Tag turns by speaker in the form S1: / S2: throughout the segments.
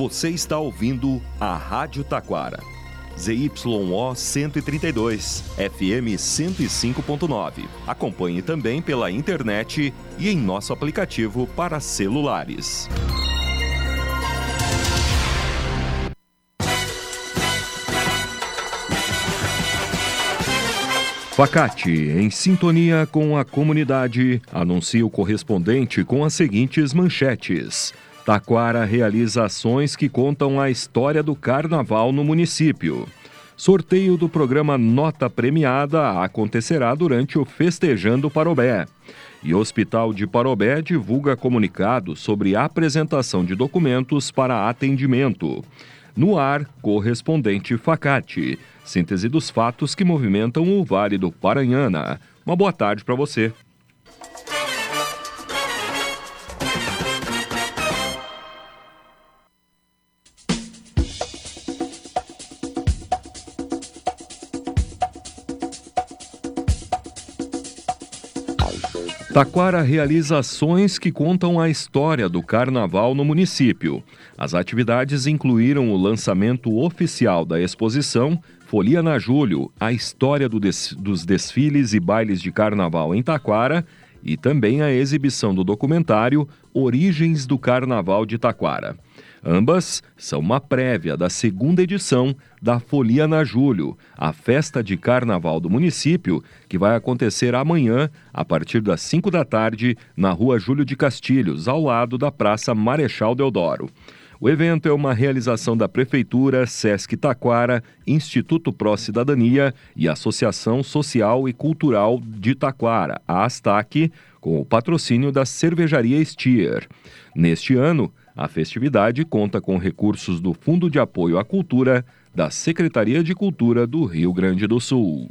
S1: Você está ouvindo a Rádio Taquara. ZYO 132, FM 105.9. Acompanhe também pela internet e em nosso aplicativo para celulares. Facate, em sintonia com a comunidade, anuncia o correspondente com as seguintes manchetes. Taquara realiza ações que contam a história do carnaval no município. Sorteio do programa Nota Premiada acontecerá durante o Festejando Parobé. E Hospital de Parobé divulga comunicado sobre apresentação de documentos para atendimento. No ar, correspondente Facate. Síntese dos fatos que movimentam o Vale do Paranhana. Uma boa tarde para você. Taquara realiza ações que contam a história do carnaval no município. As atividades incluíram o lançamento oficial da exposição Folia na Julho, a história do des dos desfiles e bailes de carnaval em Taquara e também a exibição do documentário Origens do Carnaval de Taquara. Ambas são uma prévia da segunda edição da Folia na Julho, a festa de carnaval do município, que vai acontecer amanhã, a partir das 5 da tarde, na rua Júlio de Castilhos, ao lado da Praça Marechal Deodoro. O evento é uma realização da Prefeitura, Sesc Taquara, Instituto Pró Cidadania e Associação Social e Cultural de Taquara, a ASTAC, com o patrocínio da Cervejaria Stier. Neste ano, a festividade conta com recursos do Fundo de Apoio à Cultura da Secretaria de Cultura do Rio Grande do Sul.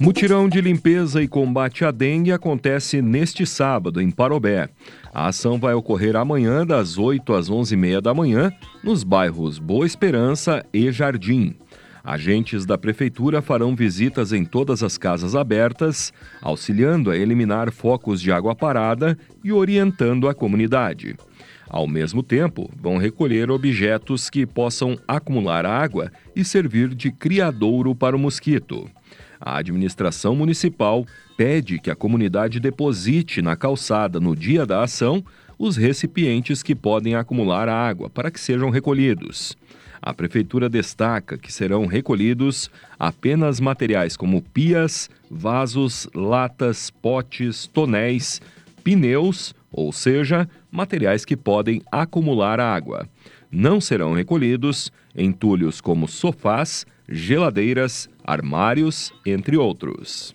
S1: Mutirão de limpeza e combate à dengue acontece neste sábado, em Parobé. A ação vai ocorrer amanhã, das 8 às 11h30 da manhã, nos bairros Boa Esperança e Jardim. Agentes da Prefeitura farão visitas em todas as casas abertas, auxiliando a eliminar focos de água parada e orientando a comunidade. Ao mesmo tempo, vão recolher objetos que possam acumular água e servir de criadouro para o mosquito. A administração municipal pede que a comunidade deposite na calçada no dia da ação os recipientes que podem acumular água para que sejam recolhidos. A prefeitura destaca que serão recolhidos apenas materiais como pias, vasos, latas, potes, tonéis, pneus, ou seja, materiais que podem acumular água. Não serão recolhidos entulhos como sofás, geladeiras, armários, entre outros.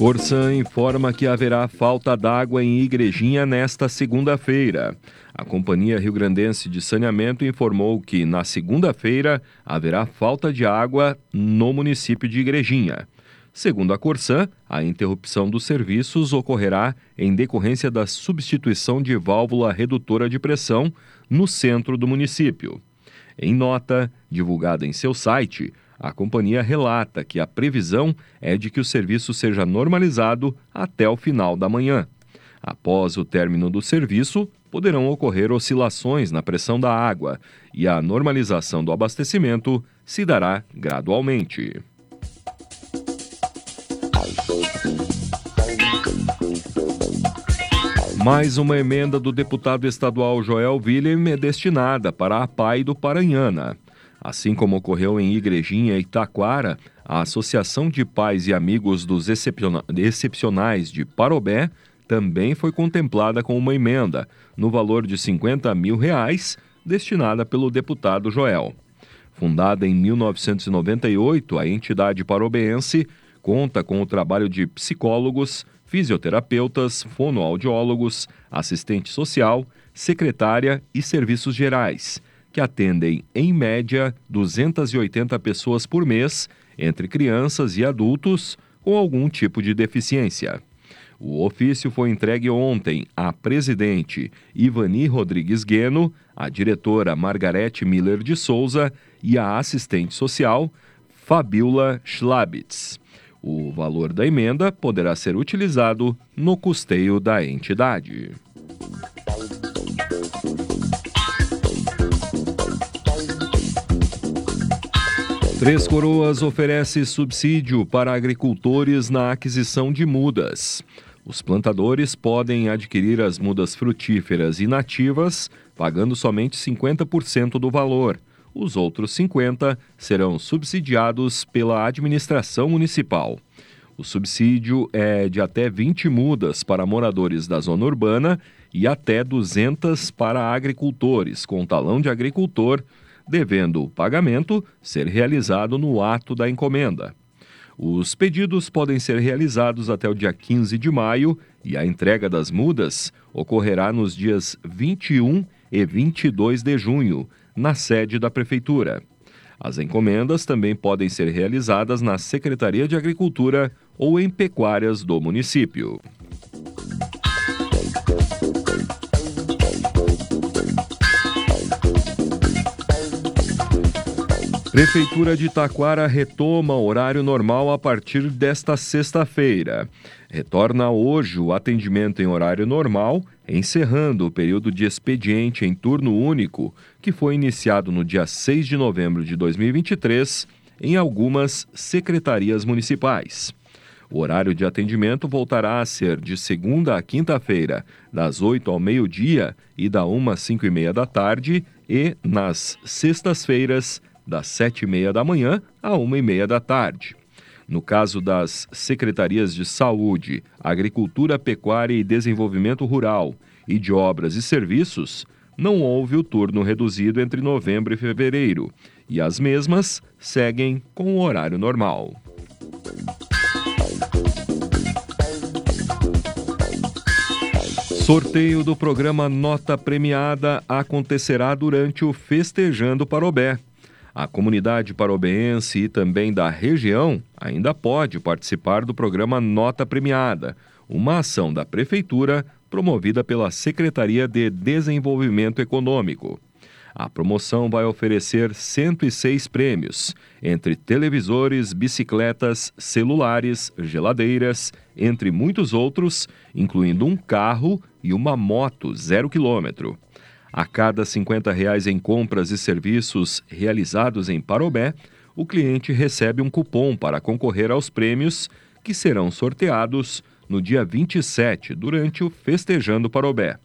S1: Corsan informa que haverá falta d'água em Igrejinha nesta segunda-feira. A Companhia Rio Grandense de Saneamento informou que na segunda-feira haverá falta de água no município de Igrejinha. Segundo a Corsan, a interrupção dos serviços ocorrerá em decorrência da substituição de válvula redutora de pressão no centro do município. Em nota, divulgada em seu site, a companhia relata que a previsão é de que o serviço seja normalizado até o final da manhã. Após o término do serviço, poderão ocorrer oscilações na pressão da água e a normalização do abastecimento se dará gradualmente. Mais uma emenda do deputado estadual Joel Willem é destinada para a PAI do Paranhana. Assim como ocorreu em Igrejinha e Taquara, a Associação de Pais e Amigos dos Excepcionais de Parobé também foi contemplada com uma emenda, no valor de 50 mil reais, destinada pelo deputado Joel. Fundada em 1998, a entidade parobense conta com o trabalho de psicólogos, fisioterapeutas, fonoaudiólogos, assistente social, secretária e serviços gerais, que atendem, em média, 280 pessoas por mês, entre crianças e adultos com algum tipo de deficiência. O ofício foi entregue ontem à presidente Ivani Rodrigues Gueno, à diretora Margarete Miller de Souza e à assistente social Fabiola Schlabitz. O valor da emenda poderá ser utilizado no custeio da entidade. Três Coroas oferece subsídio para agricultores na aquisição de mudas. Os plantadores podem adquirir as mudas frutíferas e nativas pagando somente 50% do valor. Os outros 50% serão subsidiados pela administração municipal. O subsídio é de até 20 mudas para moradores da zona urbana e até 200 para agricultores com talão de agricultor devendo o pagamento ser realizado no ato da encomenda. Os pedidos podem ser realizados até o dia 15 de maio e a entrega das mudas ocorrerá nos dias 21 e 22 de junho, na sede da Prefeitura. As encomendas também podem ser realizadas na Secretaria de Agricultura ou em pecuárias do município. Prefeitura de Taquara retoma horário normal a partir desta sexta-feira. Retorna hoje o atendimento em horário normal, encerrando o período de expediente em turno único, que foi iniciado no dia 6 de novembro de 2023 em algumas secretarias municipais. O horário de atendimento voltará a ser de segunda a quinta-feira, das 8 ao meio-dia e da 1 às 5 e meia da tarde, e nas sextas-feiras, das sete e meia da manhã à uma e meia da tarde. No caso das secretarias de Saúde, Agricultura, Pecuária e Desenvolvimento Rural e de Obras e Serviços, não houve o turno reduzido entre novembro e fevereiro, e as mesmas seguem com o horário normal. Sorteio do programa Nota Premiada acontecerá durante o Festejando Parobé. A comunidade parobeense e também da região ainda pode participar do programa Nota Premiada, uma ação da Prefeitura promovida pela Secretaria de Desenvolvimento Econômico. A promoção vai oferecer 106 prêmios, entre televisores, bicicletas, celulares, geladeiras, entre muitos outros, incluindo um carro e uma moto zero quilômetro. A cada 50 reais em compras e serviços realizados em Parobé, o cliente recebe um cupom para concorrer aos prêmios que serão sorteados no dia 27, durante o Festejando Parobé.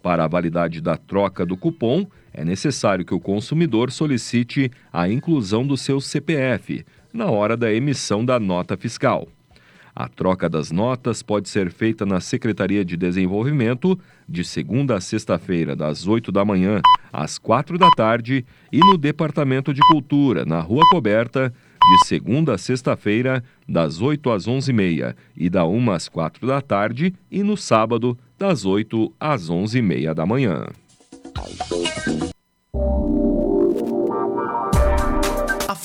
S1: Para a validade da troca do cupom, é necessário que o consumidor solicite a inclusão do seu CPF na hora da emissão da nota fiscal. A troca das notas pode ser feita na Secretaria de Desenvolvimento de segunda a sexta-feira, das 8 da manhã às 4 da tarde, e no Departamento de Cultura, na Rua Coberta, de segunda a sexta-feira, das 8 às 11h30 e da 1 às 4 da tarde, e no sábado, das 8 às 11h30 da manhã.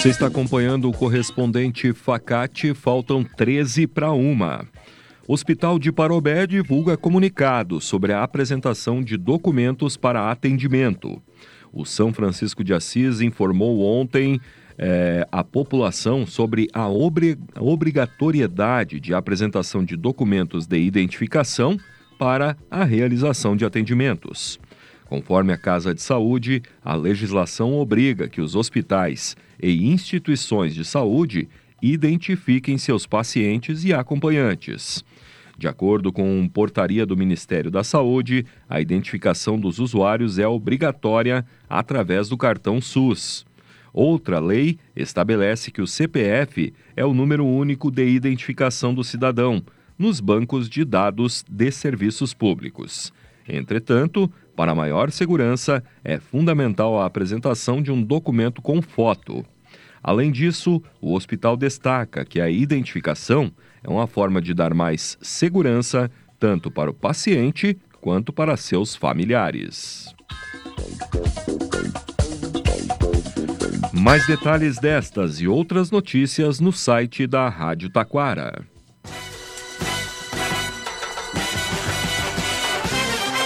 S1: Você está acompanhando o correspondente Facate, faltam 13 para uma. Hospital de Parobé divulga comunicado sobre a apresentação de documentos para atendimento. O São Francisco de Assis informou ontem é, a população sobre a obrigatoriedade de apresentação de documentos de identificação para a realização de atendimentos. Conforme a Casa de Saúde, a legislação obriga que os hospitais e instituições de saúde identifiquem seus pacientes e acompanhantes. De acordo com portaria do Ministério da Saúde, a identificação dos usuários é obrigatória através do cartão SUS. Outra lei estabelece que o CPF é o número único de identificação do cidadão nos bancos de dados de serviços públicos. Entretanto, para maior segurança, é fundamental a apresentação de um documento com foto. Além disso, o hospital destaca que a identificação é uma forma de dar mais segurança tanto para o paciente quanto para seus familiares. Mais detalhes destas e outras notícias no site da Rádio Taquara.